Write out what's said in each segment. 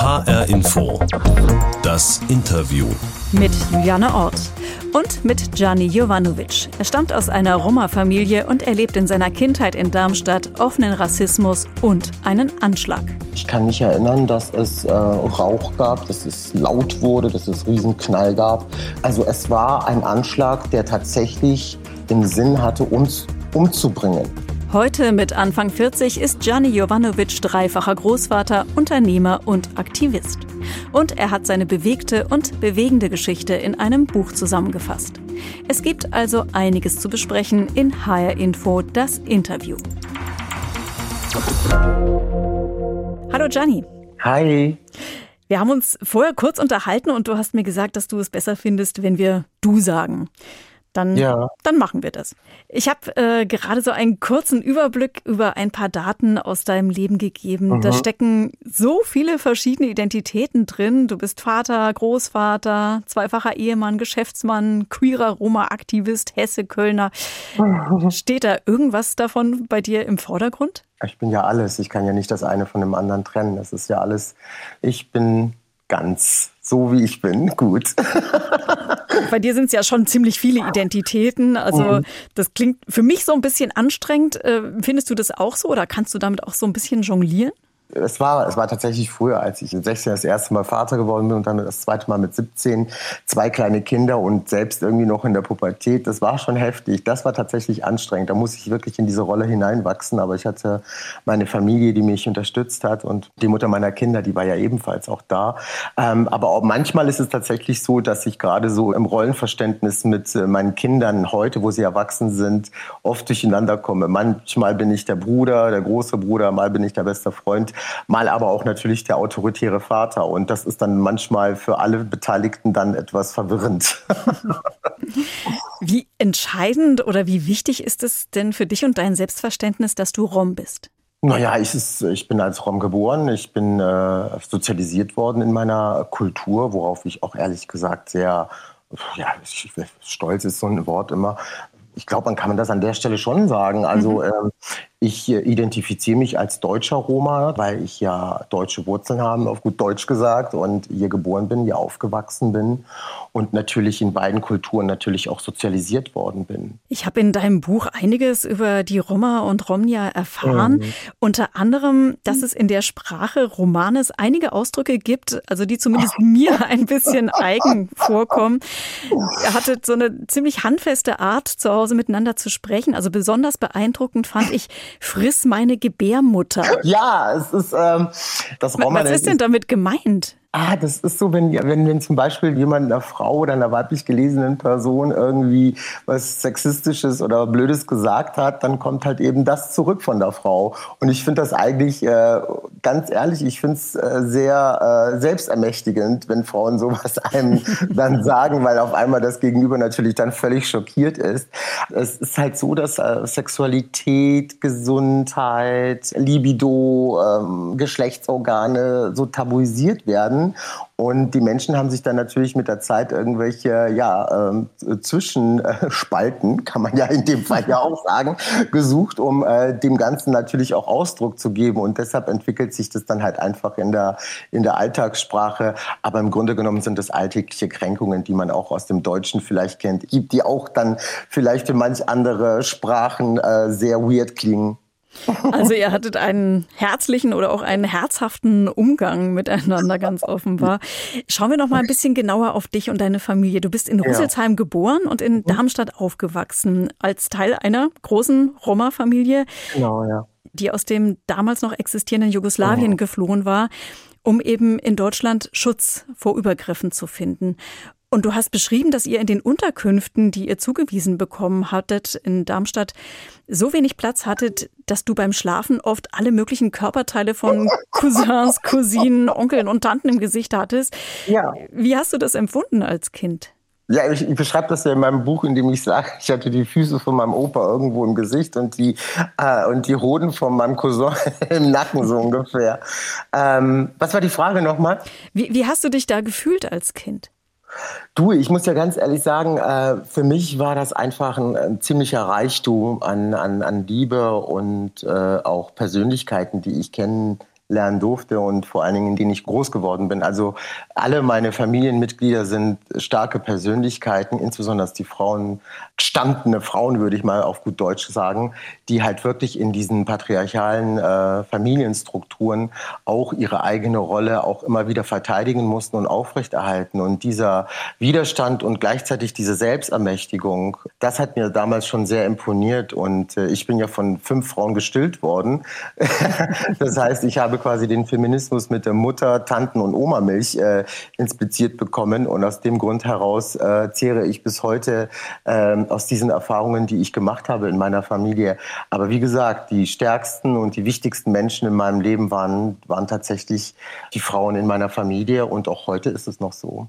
HR Info. Das Interview. Mit Juliane Ort und mit Gianni Jovanovic. Er stammt aus einer Roma-Familie und erlebt in seiner Kindheit in Darmstadt offenen Rassismus und einen Anschlag. Ich kann mich erinnern, dass es äh, Rauch gab, dass es laut wurde, dass es Riesenknall gab. Also es war ein Anschlag, der tatsächlich den Sinn hatte, uns umzubringen. Heute mit Anfang 40 ist Gianni Jovanovic dreifacher Großvater, Unternehmer und Aktivist. Und er hat seine bewegte und bewegende Geschichte in einem Buch zusammengefasst. Es gibt also einiges zu besprechen in HR Info, das Interview. Hallo Gianni. Hi. Wir haben uns vorher kurz unterhalten und du hast mir gesagt, dass du es besser findest, wenn wir du sagen dann, ja. dann machen wir das. Ich habe äh, gerade so einen kurzen Überblick über ein paar Daten aus deinem Leben gegeben. Mhm. Da stecken so viele verschiedene Identitäten drin. Du bist Vater, Großvater, zweifacher Ehemann, Geschäftsmann, queerer Roma-Aktivist, Hesse, Kölner. Mhm. Steht da irgendwas davon bei dir im Vordergrund? Ich bin ja alles. Ich kann ja nicht das eine von dem anderen trennen. Das ist ja alles. Ich bin ganz so, wie ich bin. Gut. Bei dir sind es ja schon ziemlich viele Identitäten. Also mhm. das klingt für mich so ein bisschen anstrengend. Äh, findest du das auch so oder kannst du damit auch so ein bisschen jonglieren? Es war, es war tatsächlich früher, als ich in 16 das erste Mal Vater geworden bin und dann das zweite Mal mit 17, zwei kleine Kinder und selbst irgendwie noch in der Pubertät. Das war schon heftig. Das war tatsächlich anstrengend. Da muss ich wirklich in diese Rolle hineinwachsen. Aber ich hatte meine Familie, die mich unterstützt hat und die Mutter meiner Kinder, die war ja ebenfalls auch da. Ähm, aber auch manchmal ist es tatsächlich so, dass ich gerade so im Rollenverständnis mit äh, meinen Kindern heute, wo sie erwachsen sind, oft durcheinander komme. Manchmal bin ich der Bruder, der große Bruder, mal bin ich der beste Freund mal aber auch natürlich der autoritäre Vater. Und das ist dann manchmal für alle Beteiligten dann etwas verwirrend. wie entscheidend oder wie wichtig ist es denn für dich und dein Selbstverständnis, dass du Rom bist? Naja, ich, ist, ich bin als Rom geboren. Ich bin äh, sozialisiert worden in meiner Kultur, worauf ich auch ehrlich gesagt sehr, ja, stolz ist so ein Wort immer. Ich glaube, man kann das an der Stelle schon sagen. Also mhm. ähm, ich äh, identifiziere mich als deutscher Roma, weil ich ja deutsche Wurzeln habe, auf gut Deutsch gesagt, und hier geboren bin, hier aufgewachsen bin und natürlich in beiden Kulturen natürlich auch sozialisiert worden bin. Ich habe in deinem Buch einiges über die Roma und Romnia erfahren. Mhm. Unter anderem, dass es in der Sprache Romanes einige Ausdrücke gibt, also die zumindest mir ein bisschen eigen vorkommen. Er hatte so eine ziemlich handfeste Art, zu Hause miteinander zu sprechen. Also besonders beeindruckend fand ich, friss meine Gebärmutter. Ja, es ist ähm, das Roman. Was ist denn damit gemeint? Ah, das ist so, wenn, wenn, wenn zum Beispiel jemand einer Frau oder einer weiblich gelesenen Person irgendwie was Sexistisches oder Blödes gesagt hat, dann kommt halt eben das zurück von der Frau. Und ich finde das eigentlich, äh, ganz ehrlich, ich finde es äh, sehr äh, selbstermächtigend, wenn Frauen sowas einem dann sagen, weil auf einmal das Gegenüber natürlich dann völlig schockiert ist. Es ist halt so, dass äh, Sexualität, Gesundheit, Libido, ähm, Geschlechtsorgane so tabuisiert werden werden. Und die Menschen haben sich dann natürlich mit der Zeit irgendwelche ja, äh, Zwischenspalten, kann man ja in dem Fall ja auch sagen, gesucht, um äh, dem Ganzen natürlich auch Ausdruck zu geben. Und deshalb entwickelt sich das dann halt einfach in der, in der Alltagssprache. Aber im Grunde genommen sind das alltägliche Kränkungen, die man auch aus dem Deutschen vielleicht kennt, die auch dann vielleicht für manch andere Sprachen äh, sehr weird klingen. Also ihr hattet einen herzlichen oder auch einen herzhaften Umgang miteinander, ganz offenbar. Schauen wir noch mal ein bisschen genauer auf dich und deine Familie. Du bist in Rüsselsheim ja. geboren und in mhm. Darmstadt aufgewachsen, als Teil einer großen Roma-Familie, genau, ja. die aus dem damals noch existierenden Jugoslawien oh. geflohen war um eben in Deutschland Schutz vor Übergriffen zu finden. Und du hast beschrieben, dass ihr in den Unterkünften, die ihr zugewiesen bekommen hattet in Darmstadt, so wenig Platz hattet, dass du beim Schlafen oft alle möglichen Körperteile von Cousins, Cousinen, Onkeln und Tanten im Gesicht hattest. Ja. Wie hast du das empfunden als Kind? Ja, ich, ich beschreibe das ja in meinem Buch, in dem ich sage, ich hatte die Füße von meinem Opa irgendwo im Gesicht und die, äh, und die Hoden von meinem Cousin im Nacken so ungefähr. Ähm, was war die Frage nochmal? Wie, wie hast du dich da gefühlt als Kind? Du, ich muss ja ganz ehrlich sagen, äh, für mich war das einfach ein, ein ziemlicher Reichtum an, an, an Liebe und äh, auch Persönlichkeiten, die ich kennen lernen durfte und vor allen Dingen, in denen ich groß geworden bin. Also alle meine Familienmitglieder sind starke Persönlichkeiten, insbesondere die Frauen, gestandene Frauen, würde ich mal auf gut Deutsch sagen, die halt wirklich in diesen patriarchalen äh, Familienstrukturen auch ihre eigene Rolle auch immer wieder verteidigen mussten und aufrechterhalten. Und dieser Widerstand und gleichzeitig diese Selbstermächtigung, das hat mir damals schon sehr imponiert. Und äh, ich bin ja von fünf Frauen gestillt worden. das heißt, ich habe quasi den Feminismus mit der Mutter, Tanten und Oma-Milch äh, inspiziert bekommen. Und aus dem Grund heraus äh, zehre ich bis heute äh, aus diesen Erfahrungen, die ich gemacht habe in meiner Familie. Aber wie gesagt, die stärksten und die wichtigsten Menschen in meinem Leben waren, waren tatsächlich die Frauen in meiner Familie. Und auch heute ist es noch so.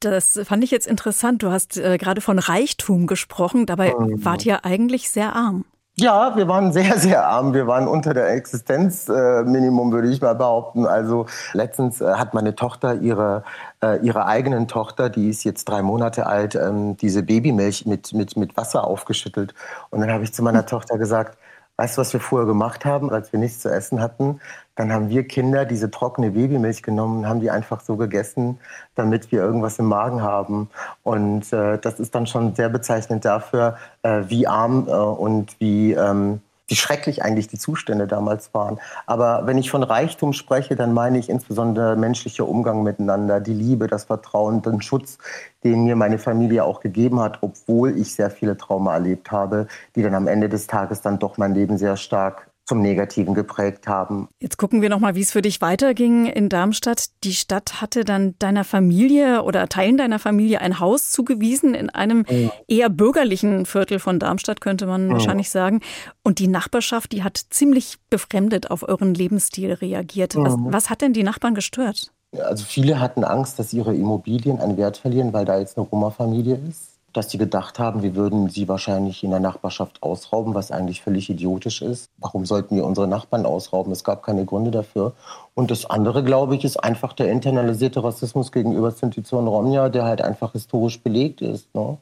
Das fand ich jetzt interessant. Du hast äh, gerade von Reichtum gesprochen. Dabei mhm. wart ihr eigentlich sehr arm. Ja, wir waren sehr, sehr arm. Wir waren unter der Existenzminimum, äh, würde ich mal behaupten. Also letztens äh, hat meine Tochter ihre, äh, ihre eigenen Tochter, die ist jetzt drei Monate alt, ähm, diese Babymilch mit, mit, mit Wasser aufgeschüttelt. Und dann habe ich zu meiner Tochter gesagt, weißt was wir vorher gemacht haben, als wir nichts zu essen hatten? Dann haben wir Kinder diese trockene Babymilch genommen und haben die einfach so gegessen, damit wir irgendwas im Magen haben. Und äh, das ist dann schon sehr bezeichnend dafür, äh, wie arm äh, und wie, ähm, wie schrecklich eigentlich die Zustände damals waren. Aber wenn ich von Reichtum spreche, dann meine ich insbesondere menschlicher Umgang miteinander, die Liebe, das Vertrauen, den Schutz, den mir meine Familie auch gegeben hat, obwohl ich sehr viele Trauma erlebt habe, die dann am Ende des Tages dann doch mein Leben sehr stark zum Negativen geprägt haben. Jetzt gucken wir noch mal, wie es für dich weiterging in Darmstadt. Die Stadt hatte dann deiner Familie oder Teilen deiner Familie ein Haus zugewiesen in einem ja. eher bürgerlichen Viertel von Darmstadt, könnte man ja. wahrscheinlich sagen. Und die Nachbarschaft, die hat ziemlich befremdet auf euren Lebensstil reagiert. Ja. Was, was hat denn die Nachbarn gestört? Also viele hatten Angst, dass ihre Immobilien einen Wert verlieren, weil da jetzt eine Roma-Familie ist dass sie gedacht haben, wir würden sie wahrscheinlich in der Nachbarschaft ausrauben, was eigentlich völlig idiotisch ist. Warum sollten wir unsere Nachbarn ausrauben? Es gab keine Gründe dafür. Und das andere, glaube ich, ist einfach der internalisierte Rassismus gegenüber Sinti und Romja, der halt einfach historisch belegt ist. Ne?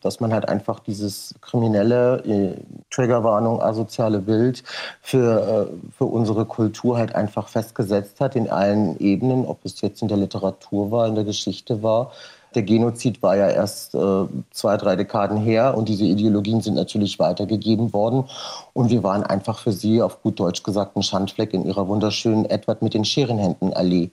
Dass man halt einfach dieses kriminelle, äh, Triggerwarnung, asoziale Bild für, äh, für unsere Kultur halt einfach festgesetzt hat in allen Ebenen, ob es jetzt in der Literatur war, in der Geschichte war, der Genozid war ja erst äh, zwei, drei Dekaden her und diese Ideologien sind natürlich weitergegeben worden. Und wir waren einfach für sie, auf gut Deutsch gesagt, ein Schandfleck in ihrer wunderschönen Edward mit den Scherenhänden Allee.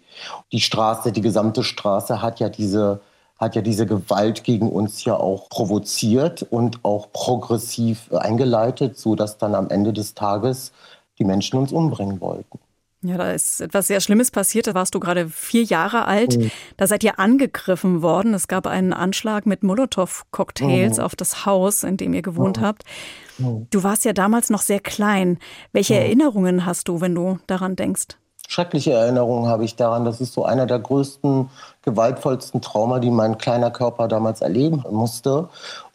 Die Straße, die gesamte Straße hat ja diese hat ja diese Gewalt gegen uns ja auch provoziert und auch progressiv eingeleitet, so dass dann am Ende des Tages die Menschen uns umbringen wollten. Ja, da ist etwas sehr Schlimmes passiert. Da warst du gerade vier Jahre alt. Mhm. Da seid ihr angegriffen worden. Es gab einen Anschlag mit Molotow-Cocktails mhm. auf das Haus, in dem ihr gewohnt mhm. habt. Mhm. Du warst ja damals noch sehr klein. Welche mhm. Erinnerungen hast du, wenn du daran denkst? Schreckliche Erinnerungen habe ich daran. Das ist so einer der größten, gewaltvollsten Trauma, die mein kleiner Körper damals erleben musste.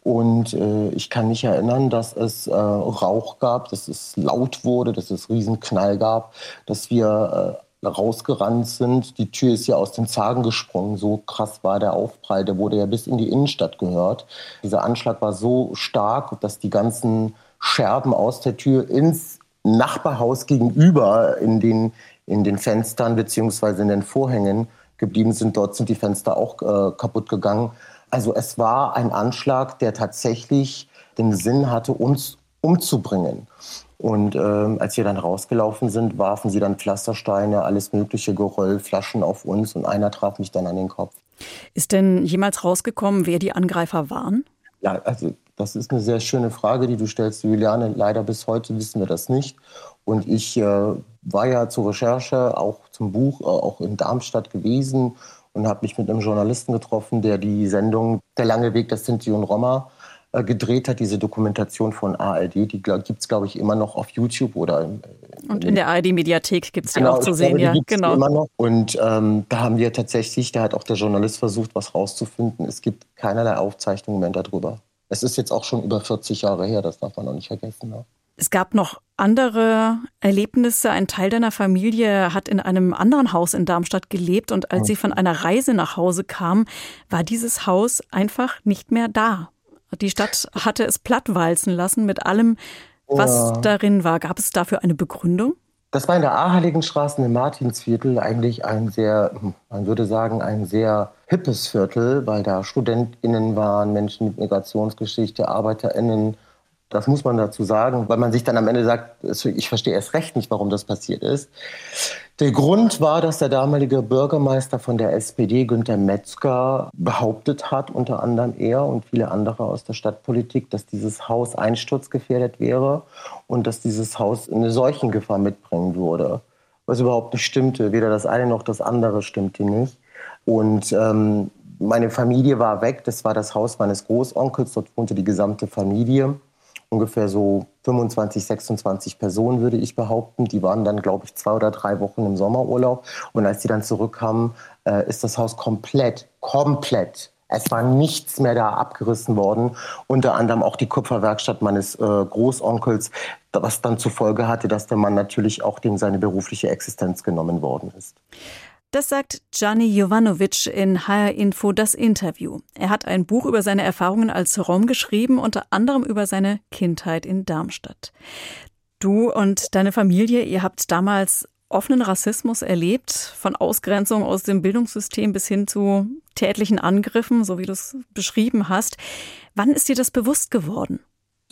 Und äh, ich kann mich erinnern, dass es äh, Rauch gab, dass es laut wurde, dass es Riesenknall gab, dass wir äh, rausgerannt sind. Die Tür ist ja aus dem Zagen gesprungen. So krass war der Aufprall. Der wurde ja bis in die Innenstadt gehört. Dieser Anschlag war so stark, dass die ganzen Scherben aus der Tür ins Nachbarhaus gegenüber in den, in den Fenstern beziehungsweise in den Vorhängen geblieben sind. Dort sind die Fenster auch äh, kaputt gegangen. Also es war ein Anschlag, der tatsächlich den Sinn hatte, uns umzubringen. Und ähm, als wir dann rausgelaufen sind, warfen sie dann Pflastersteine, alles mögliche Geröll, Flaschen auf uns und einer traf mich dann an den Kopf. Ist denn jemals rausgekommen, wer die Angreifer waren? Ja, also das ist eine sehr schöne Frage, die du stellst, Juliane. Leider bis heute wissen wir das nicht. Und ich äh, war ja zur Recherche, auch zum Buch, äh, auch in Darmstadt gewesen und habe mich mit einem Journalisten getroffen, der die Sendung Der lange Weg der Sinti und Roma äh, gedreht hat, diese Dokumentation von ARD. Die gibt es, glaube ich, immer noch auf YouTube oder. In, und in der ARD-Mediathek gibt es die genau, auch zu sehen, glaube, ja. Genau. Immer noch. Und ähm, da haben wir tatsächlich, da hat auch der Journalist versucht, was rauszufinden. Es gibt keinerlei Aufzeichnungen mehr darüber. Es ist jetzt auch schon über 40 Jahre her, das darf man noch nicht vergessen. Ne? Es gab noch andere Erlebnisse. Ein Teil deiner Familie hat in einem anderen Haus in Darmstadt gelebt und als sie von einer Reise nach Hause kam, war dieses Haus einfach nicht mehr da. Die Stadt hatte es plattwalzen lassen mit allem, was ja. darin war. Gab es dafür eine Begründung? Das war in der Aheiligenstraße im Martinsviertel eigentlich ein sehr, man würde sagen, ein sehr hippes Viertel, weil da StudentInnen waren, Menschen mit Migrationsgeschichte, ArbeiterInnen. Das muss man dazu sagen, weil man sich dann am Ende sagt, ich verstehe erst recht nicht, warum das passiert ist. Der Grund war, dass der damalige Bürgermeister von der SPD, Günter Metzger, behauptet hat, unter anderem er und viele andere aus der Stadtpolitik, dass dieses Haus einsturzgefährdet wäre und dass dieses Haus eine Seuchengefahr mitbringen würde. Was überhaupt nicht stimmte. Weder das eine noch das andere stimmte nicht. Und ähm, meine Familie war weg. Das war das Haus meines Großonkels. Dort wohnte die gesamte Familie ungefähr so 25, 26 Personen, würde ich behaupten. Die waren dann, glaube ich, zwei oder drei Wochen im Sommerurlaub. Und als die dann zurückkamen, äh, ist das Haus komplett, komplett es war nichts mehr da abgerissen worden, unter anderem auch die Kupferwerkstatt meines äh, Großonkels, was dann zur Folge hatte, dass der Mann natürlich auch dem seine berufliche Existenz genommen worden ist. Das sagt Gianni Jovanovic in HR Info das Interview. Er hat ein Buch über seine Erfahrungen als Rom geschrieben, unter anderem über seine Kindheit in Darmstadt. Du und deine Familie, ihr habt damals offenen Rassismus erlebt, von Ausgrenzung aus dem Bildungssystem bis hin zu tätlichen Angriffen, so wie du es beschrieben hast. Wann ist dir das bewusst geworden?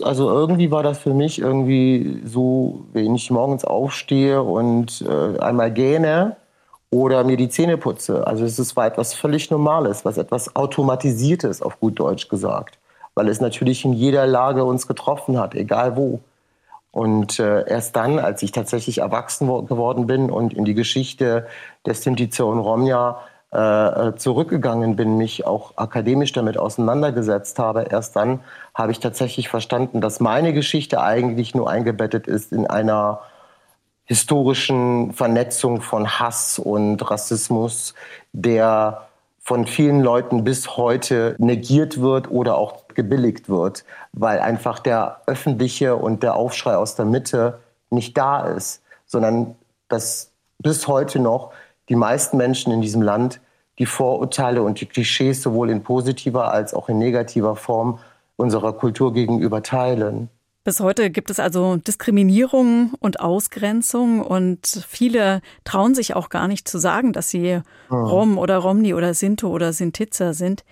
Also irgendwie war das für mich irgendwie so, wenn ich morgens aufstehe und äh, einmal gähne, oder mir die Zähne putze. Also es war etwas völlig Normales, was etwas Automatisiertes, auf gut Deutsch gesagt, weil es natürlich in jeder Lage uns getroffen hat, egal wo. Und äh, erst dann, als ich tatsächlich erwachsen geworden bin und in die Geschichte der Sintize und Romja äh, äh, zurückgegangen bin, mich auch akademisch damit auseinandergesetzt habe, erst dann habe ich tatsächlich verstanden, dass meine Geschichte eigentlich nur eingebettet ist in einer historischen Vernetzung von Hass und Rassismus, der von vielen Leuten bis heute negiert wird oder auch gebilligt wird, weil einfach der öffentliche und der Aufschrei aus der Mitte nicht da ist, sondern dass bis heute noch die meisten Menschen in diesem Land die Vorurteile und die Klischees sowohl in positiver als auch in negativer Form unserer Kultur gegenüber teilen. Bis heute gibt es also Diskriminierung und Ausgrenzung und viele trauen sich auch gar nicht zu sagen, dass sie oh. Rom oder Romni oder Sinto oder Sintitzer sind.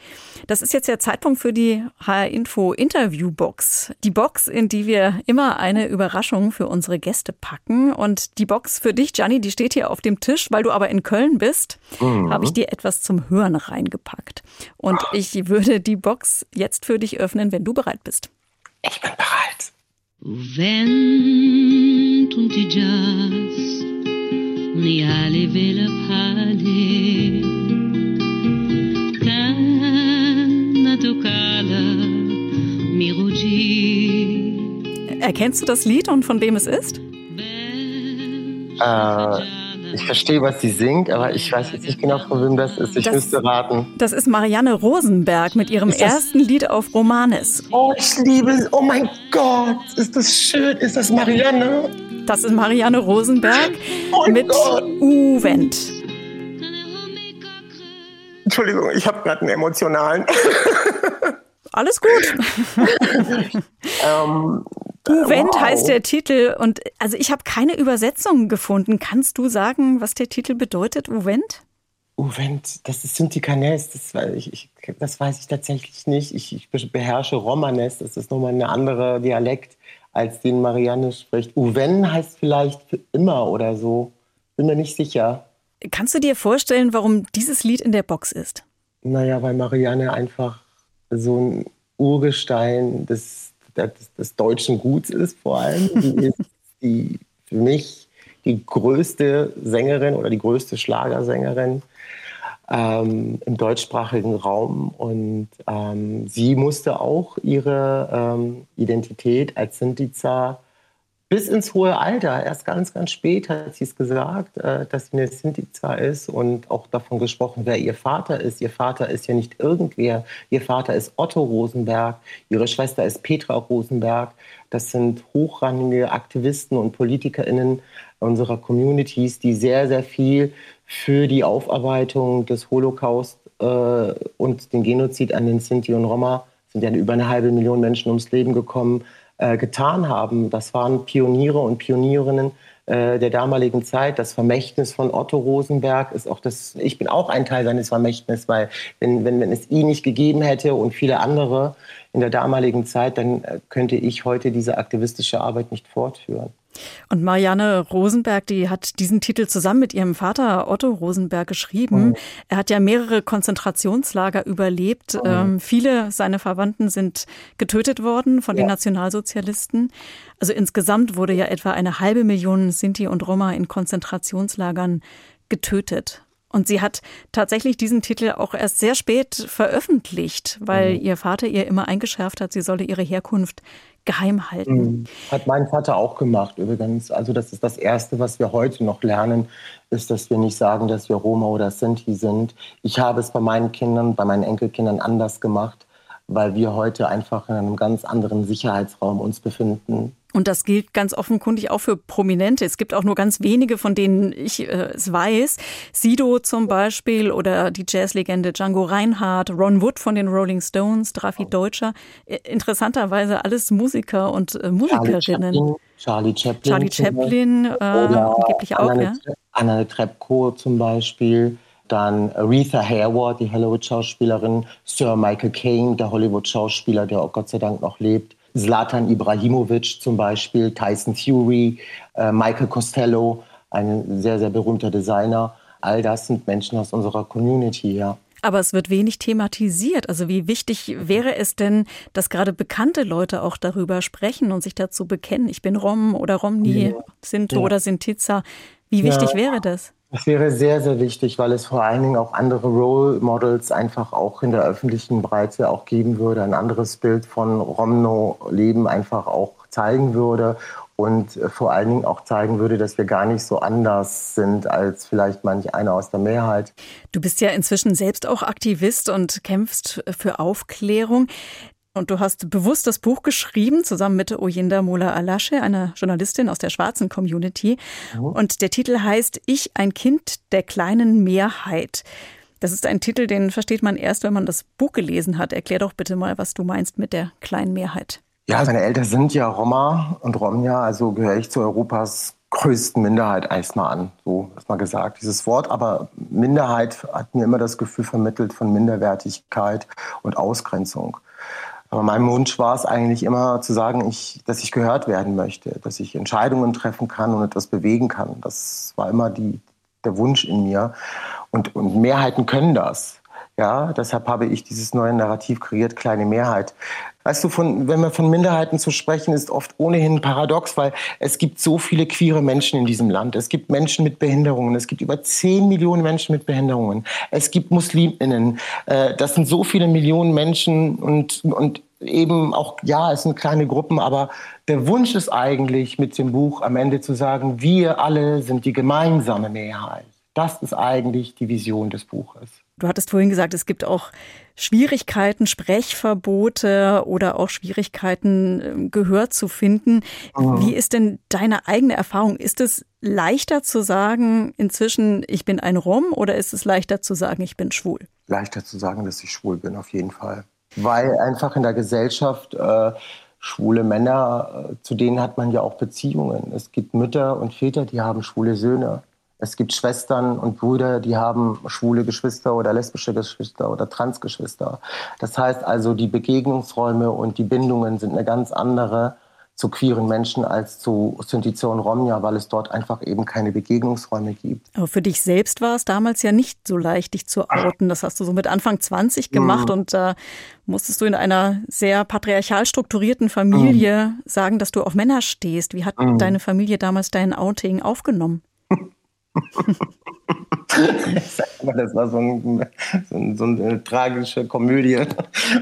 Das ist jetzt der Zeitpunkt für die HR Info Interview Box. Die Box, in die wir immer eine Überraschung für unsere Gäste packen. Und die Box für dich, Gianni, die steht hier auf dem Tisch, weil du aber in Köln bist, mhm. habe ich dir etwas zum Hören reingepackt. Und ich würde die Box jetzt für dich öffnen, wenn du bereit bist. Ich bin bereit. O vento di jazz uniale vela pale Kana miruji Erkennst du das Lied und von wem es ist? Äh, ich verstehe, was sie singt, aber ich weiß jetzt nicht genau, von wem das ist. Ich das, müsste raten. Das ist Marianne Rosenberg mit ihrem ersten Lied auf Romanes. Oh, ich liebe es. Oh mein Gott, ist das schön. Ist das Marianne? Das ist Marianne Rosenberg oh mit Uvent. Entschuldigung, ich habe gerade einen emotionalen. Alles gut. ähm, Uvent wow. heißt der Titel und also ich habe keine Übersetzung gefunden. Kannst du sagen, was der Titel bedeutet, Uvent? Uvent, das ist Syntikanes, das, ich, ich, das weiß ich tatsächlich nicht. Ich, ich beherrsche Romanes, das ist nochmal ein anderer Dialekt, als den Marianne spricht. Uven heißt vielleicht für immer oder so. Bin mir nicht sicher. Kannst du dir vorstellen, warum dieses Lied in der Box ist? Naja, weil Marianne einfach so ein Urgestein des des, des deutschen Guts ist vor allem. Die ist die, für mich die größte Sängerin oder die größte Schlagersängerin ähm, im deutschsprachigen Raum. Und ähm, sie musste auch ihre ähm, Identität als Sintiza bis ins hohe Alter, erst ganz, ganz spät hat sie es gesagt, äh, dass sie eine Sintiza ist und auch davon gesprochen, wer ihr Vater ist. Ihr Vater ist ja nicht irgendwer. Ihr Vater ist Otto Rosenberg, ihre Schwester ist Petra Rosenberg. Das sind hochrangige Aktivisten und PolitikerInnen unserer Communities, die sehr, sehr viel für die Aufarbeitung des Holocaust äh, und den Genozid an den Sinti und Roma, sind ja über eine halbe Million Menschen ums Leben gekommen, äh, getan haben. Das waren Pioniere und Pionierinnen äh, der damaligen Zeit. Das Vermächtnis von Otto Rosenberg ist auch das, ich bin auch ein Teil seines Vermächtnisses, weil wenn, wenn, wenn es ihn nicht gegeben hätte und viele andere in der damaligen Zeit, dann äh, könnte ich heute diese aktivistische Arbeit nicht fortführen. Und Marianne Rosenberg, die hat diesen Titel zusammen mit ihrem Vater Otto Rosenberg geschrieben. Mhm. Er hat ja mehrere Konzentrationslager überlebt. Mhm. Ähm, viele seiner Verwandten sind getötet worden von ja. den Nationalsozialisten. Also insgesamt wurde ja etwa eine halbe Million Sinti und Roma in Konzentrationslagern getötet. Und sie hat tatsächlich diesen Titel auch erst sehr spät veröffentlicht, weil mhm. ihr Vater ihr immer eingeschärft hat, sie solle ihre Herkunft geheim halten. Mhm. Hat mein Vater auch gemacht übrigens. Also das ist das Erste, was wir heute noch lernen, ist, dass wir nicht sagen, dass wir Roma oder Sinti sind. Ich habe es bei meinen Kindern, bei meinen Enkelkindern anders gemacht, weil wir heute einfach in einem ganz anderen Sicherheitsraum uns befinden. Und das gilt ganz offenkundig auch für Prominente. Es gibt auch nur ganz wenige, von denen ich äh, es weiß. Sido zum Beispiel oder die Jazzlegende Django Reinhardt, Ron Wood von den Rolling Stones, Drafi Deutscher. Interessanterweise alles Musiker und äh, Musikerinnen. Charlie Chaplin. Charlie Chaplin, äh, angeblich auch, Anna, ja. Anna Trebko zum Beispiel. Dann Aretha Hayward, die Hollywood-Schauspielerin. Sir Michael Caine, der Hollywood-Schauspieler, der auch Gott sei Dank noch lebt. Zlatan Ibrahimovic zum Beispiel, Tyson Fury, äh, Michael Costello, ein sehr, sehr berühmter Designer. All das sind Menschen aus unserer Community, ja. Aber es wird wenig thematisiert. Also wie wichtig wäre es denn, dass gerade bekannte Leute auch darüber sprechen und sich dazu bekennen, ich bin Rom oder Romni, ja. Sinto ja. oder Sintiza. Wie wichtig ja. wäre das? Das wäre sehr, sehr wichtig, weil es vor allen Dingen auch andere Role Models einfach auch in der öffentlichen Breite auch geben würde, ein anderes Bild von Romno-Leben einfach auch zeigen würde und vor allen Dingen auch zeigen würde, dass wir gar nicht so anders sind als vielleicht manch einer aus der Mehrheit. Du bist ja inzwischen selbst auch Aktivist und kämpfst für Aufklärung. Und du hast bewusst das Buch geschrieben, zusammen mit Oyinda Mola Alasche, einer Journalistin aus der schwarzen Community. Mhm. Und der Titel heißt Ich, ein Kind der kleinen Mehrheit. Das ist ein Titel, den versteht man erst, wenn man das Buch gelesen hat. Erklär doch bitte mal, was du meinst mit der kleinen Mehrheit. Ja, meine Eltern sind ja Roma und Romja, also gehöre ich zu Europas größten Minderheit erstmal an, so erstmal gesagt, dieses Wort. Aber Minderheit hat mir immer das Gefühl vermittelt von Minderwertigkeit und Ausgrenzung. Aber mein Wunsch war es eigentlich immer zu sagen, ich, dass ich gehört werden möchte, dass ich Entscheidungen treffen kann und etwas bewegen kann. Das war immer die, der Wunsch in mir. Und, und Mehrheiten können das. Ja, deshalb habe ich dieses neue Narrativ kreiert, kleine Mehrheit. Weißt du, von, wenn wir von Minderheiten zu sprechen, ist oft ohnehin paradox, weil es gibt so viele queere Menschen in diesem Land. Es gibt Menschen mit Behinderungen. Es gibt über 10 Millionen Menschen mit Behinderungen. Es gibt Musliminnen. Äh, das sind so viele Millionen Menschen und, und eben auch, ja, es sind kleine Gruppen, aber der Wunsch ist eigentlich mit dem Buch am Ende zu sagen, wir alle sind die gemeinsame Mehrheit. Das ist eigentlich die Vision des Buches. Du hattest vorhin gesagt, es gibt auch Schwierigkeiten, Sprechverbote oder auch Schwierigkeiten, ähm, Gehör zu finden. Mhm. Wie ist denn deine eigene Erfahrung? Ist es leichter zu sagen inzwischen, ich bin ein Rom oder ist es leichter zu sagen, ich bin schwul? Leichter zu sagen, dass ich schwul bin, auf jeden Fall. Weil einfach in der Gesellschaft äh, schwule Männer, äh, zu denen hat man ja auch Beziehungen. Es gibt Mütter und Väter, die haben schwule Söhne. Es gibt Schwestern und Brüder, die haben schwule Geschwister oder lesbische Geschwister oder Transgeschwister. Das heißt also, die Begegnungsräume und die Bindungen sind eine ganz andere zu queeren Menschen als zu Syntize und Romja, weil es dort einfach eben keine Begegnungsräume gibt. Aber für dich selbst war es damals ja nicht so leicht, dich zu outen. Das hast du so mit Anfang 20 gemacht mhm. und da äh, musstest du in einer sehr patriarchal strukturierten Familie mhm. sagen, dass du auf Männer stehst. Wie hat mhm. deine Familie damals dein Outing aufgenommen? das war so, ein, so, ein, so, eine tragische Komödie.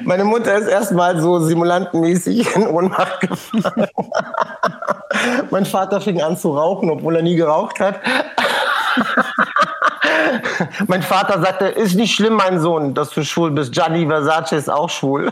Meine Mutter ist erstmal so simulantenmäßig in Ohnmacht gefallen. mein Vater fing an zu rauchen, obwohl er nie geraucht hat. mein Vater sagte, ist nicht schlimm, mein Sohn, dass du schwul bist. Gianni Versace ist auch schwul.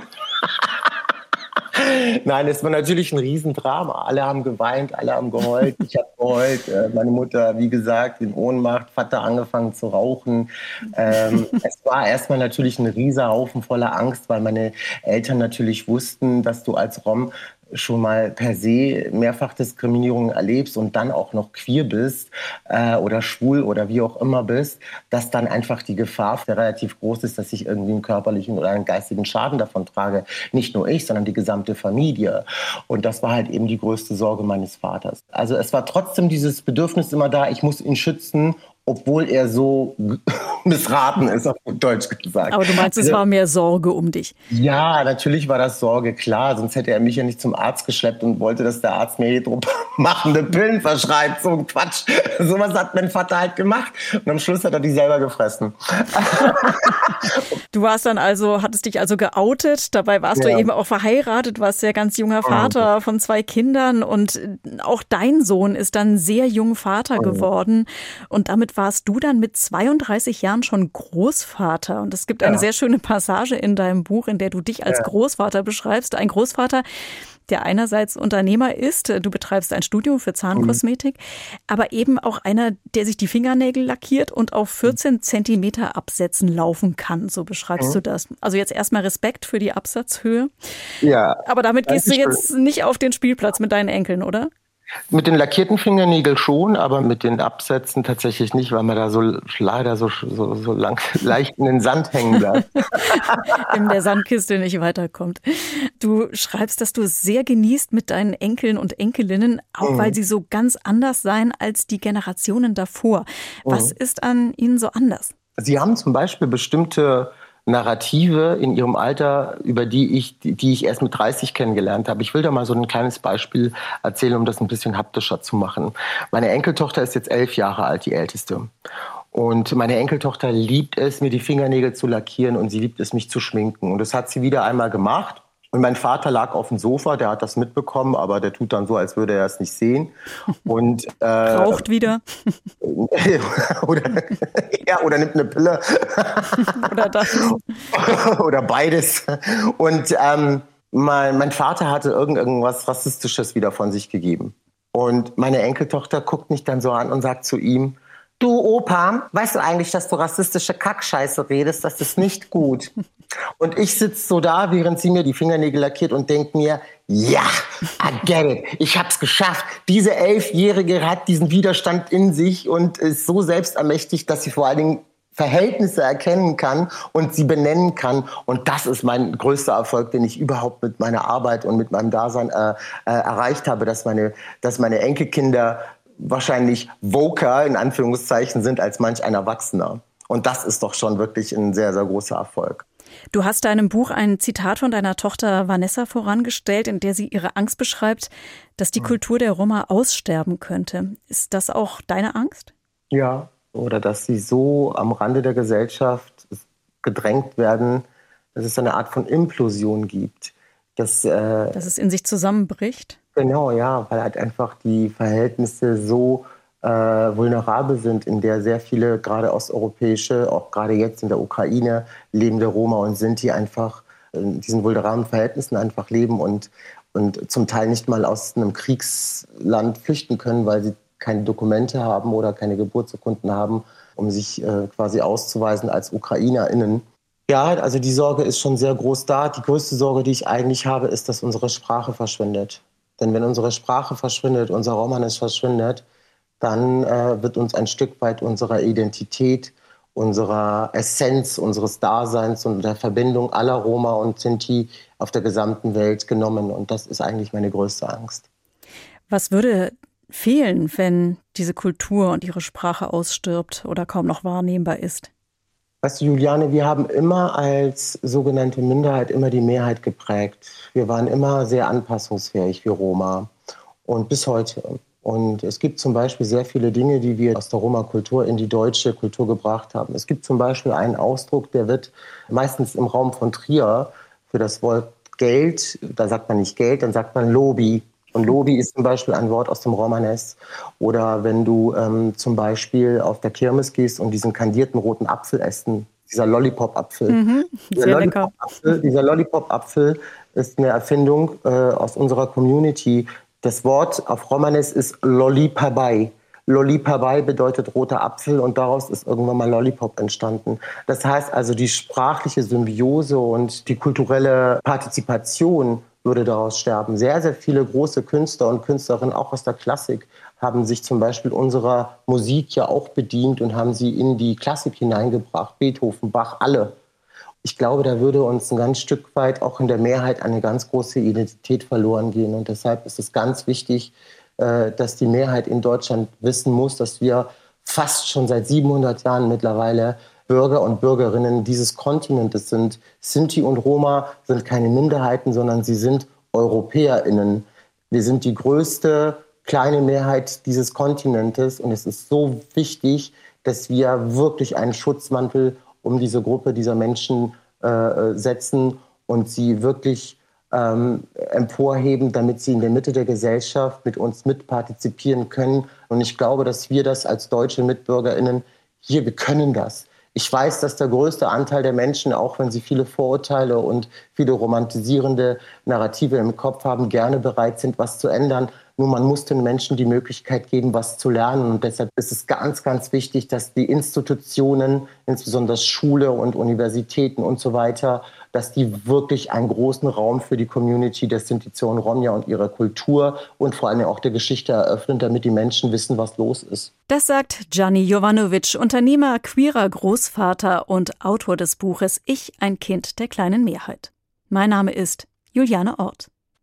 Nein, es war natürlich ein Riesendrama. Alle haben geweint, alle haben geheult. Ich habe geheult. Äh, meine Mutter, wie gesagt, in Ohnmacht. Vater angefangen zu rauchen. Ähm, es war erstmal natürlich ein Riesenhaufen voller Angst, weil meine Eltern natürlich wussten, dass du als Rom schon mal per se Mehrfachdiskriminierung erlebst und dann auch noch queer bist äh, oder schwul oder wie auch immer bist, dass dann einfach die Gefahr relativ groß ist, dass ich irgendwie einen körperlichen oder einen geistigen Schaden davon trage. Nicht nur ich, sondern die gesamte Familie. Und das war halt eben die größte Sorge meines Vaters. Also es war trotzdem dieses Bedürfnis immer da, ich muss ihn schützen obwohl er so missraten ist, auf Deutsch gesagt. Aber du meinst, es also, war mehr Sorge um dich? Ja, natürlich war das Sorge, klar. Sonst hätte er mich ja nicht zum Arzt geschleppt und wollte, dass der Arzt mir machende Pillen verschreibt. So ein Quatsch. Sowas hat mein Vater halt gemacht. Und am Schluss hat er die selber gefressen. du warst dann also, hattest dich also geoutet. Dabei warst ja. du eben auch verheiratet, warst ja ganz junger Vater von zwei Kindern. Und auch dein Sohn ist dann sehr jung Vater geworden. Und damit warst du dann mit 32 Jahren schon Großvater. Und es gibt eine ja. sehr schöne Passage in deinem Buch, in der du dich als ja. Großvater beschreibst. Ein Großvater, der einerseits Unternehmer ist, du betreibst ein Studio für Zahnkosmetik, mhm. aber eben auch einer, der sich die Fingernägel lackiert und auf 14 Zentimeter Absätzen laufen kann, so beschreibst mhm. du das. Also jetzt erstmal Respekt für die Absatzhöhe. Ja. Aber damit gehst du jetzt nicht auf den Spielplatz mit deinen Enkeln, oder? Mit den lackierten Fingernägeln schon, aber mit den Absätzen tatsächlich nicht, weil man da so leider so, so, so lang, leicht in den Sand hängen bleibt. in der Sandkiste nicht weiterkommt. Du schreibst, dass du es sehr genießt mit deinen Enkeln und Enkelinnen, auch mhm. weil sie so ganz anders seien als die Generationen davor. Was mhm. ist an ihnen so anders? Sie haben zum Beispiel bestimmte Narrative in ihrem Alter, über die ich, die ich erst mit 30 kennengelernt habe. Ich will da mal so ein kleines Beispiel erzählen, um das ein bisschen haptischer zu machen. Meine Enkeltochter ist jetzt elf Jahre alt, die älteste. Und meine Enkeltochter liebt es, mir die Fingernägel zu lackieren und sie liebt es, mich zu schminken. Und das hat sie wieder einmal gemacht. Und mein Vater lag auf dem Sofa, der hat das mitbekommen, aber der tut dann so, als würde er es nicht sehen. Und äh, raucht wieder. oder, ja, oder nimmt eine Pille. oder das. oder beides. Und ähm, mein, mein Vater hatte irgend, irgendwas Rassistisches wieder von sich gegeben. Und meine Enkeltochter guckt mich dann so an und sagt zu ihm, Du Opa, weißt du eigentlich, dass du rassistische Kackscheiße redest? Das ist nicht gut. Und ich sitze so da, während sie mir die Fingernägel lackiert und denke mir, ja, I get it. Ich hab's geschafft. Diese Elfjährige hat diesen Widerstand in sich und ist so selbstermächtigt, dass sie vor allen Dingen Verhältnisse erkennen kann und sie benennen kann. Und das ist mein größter Erfolg, den ich überhaupt mit meiner Arbeit und mit meinem Dasein äh, äh, erreicht habe, dass meine, dass meine Enkelkinder wahrscheinlich voker in Anführungszeichen sind als manch ein Erwachsener. Und das ist doch schon wirklich ein sehr, sehr großer Erfolg. Du hast deinem Buch ein Zitat von deiner Tochter Vanessa vorangestellt, in der sie ihre Angst beschreibt, dass die Kultur der Roma aussterben könnte. Ist das auch deine Angst? Ja, oder dass sie so am Rande der Gesellschaft gedrängt werden, dass es eine Art von Implosion gibt. Dass, äh, dass es in sich zusammenbricht? Genau, ja, weil halt einfach die Verhältnisse so äh, vulnerabel sind, in der sehr viele gerade osteuropäische, auch gerade jetzt in der Ukraine lebende Roma und Sinti einfach in diesen vulnerablen Verhältnissen einfach leben und, und zum Teil nicht mal aus einem Kriegsland flüchten können, weil sie keine Dokumente haben oder keine Geburtsurkunden haben, um sich äh, quasi auszuweisen als UkrainerInnen. Ja, also die Sorge ist schon sehr groß da. Die größte Sorge, die ich eigentlich habe, ist, dass unsere Sprache verschwindet. Denn wenn unsere Sprache verschwindet, unser Romanes verschwindet, dann äh, wird uns ein Stück weit unserer Identität, unserer Essenz, unseres Daseins und der Verbindung aller Roma und Sinti auf der gesamten Welt genommen. Und das ist eigentlich meine größte Angst. Was würde fehlen, wenn diese Kultur und ihre Sprache ausstirbt oder kaum noch wahrnehmbar ist? Weißt du, Juliane, wir haben immer als sogenannte Minderheit immer die Mehrheit geprägt. Wir waren immer sehr anpassungsfähig wie Roma und bis heute. Und es gibt zum Beispiel sehr viele Dinge, die wir aus der Roma-Kultur in die deutsche Kultur gebracht haben. Es gibt zum Beispiel einen Ausdruck, der wird meistens im Raum von Trier für das Wort Geld, da sagt man nicht Geld, dann sagt man Lobi. Und Lobi ist zum Beispiel ein Wort aus dem Romanes. Oder wenn du ähm, zum Beispiel auf der Kirmes gehst und diesen kandierten roten Apfel essen, dieser Lollipop-Apfel. Mhm, dieser Lollipop-Apfel Lollipop ist eine Erfindung äh, aus unserer Community. Das Wort auf Romanes ist Lollipabai. Lollipabai bedeutet roter Apfel und daraus ist irgendwann mal Lollipop entstanden. Das heißt also, die sprachliche Symbiose und die kulturelle Partizipation würde daraus sterben. Sehr, sehr viele große Künstler und Künstlerinnen, auch aus der Klassik, haben sich zum Beispiel unserer Musik ja auch bedient und haben sie in die Klassik hineingebracht. Beethoven, Bach, alle. Ich glaube, da würde uns ein ganz Stück weit auch in der Mehrheit eine ganz große Identität verloren gehen. Und deshalb ist es ganz wichtig, äh, dass die Mehrheit in Deutschland wissen muss, dass wir fast schon seit 700 Jahren mittlerweile Bürger und Bürgerinnen dieses Kontinentes sind. Sinti und Roma sind keine Minderheiten, sondern sie sind EuropäerInnen. Wir sind die größte kleine Mehrheit dieses Kontinentes und es ist so wichtig, dass wir wirklich einen Schutzmantel um diese Gruppe dieser Menschen äh, setzen und sie wirklich ähm, emporheben, damit sie in der Mitte der Gesellschaft mit uns mitpartizipieren können. Und ich glaube, dass wir das als deutsche MitbürgerInnen hier, wir können das. Ich weiß, dass der größte Anteil der Menschen, auch wenn sie viele Vorurteile und viele romantisierende Narrative im Kopf haben, gerne bereit sind, was zu ändern. Nur man muss den Menschen die Möglichkeit geben, was zu lernen. Und deshalb ist es ganz, ganz wichtig, dass die Institutionen, insbesondere Schule und Universitäten und so weiter, dass die wirklich einen großen Raum für die Community der Sintition Romja und ihrer Kultur und vor allem auch der Geschichte eröffnen, damit die Menschen wissen, was los ist. Das sagt Gianni Jovanovic, Unternehmer, queerer Großvater und Autor des Buches Ich, ein Kind der kleinen Mehrheit. Mein Name ist Juliane Ort.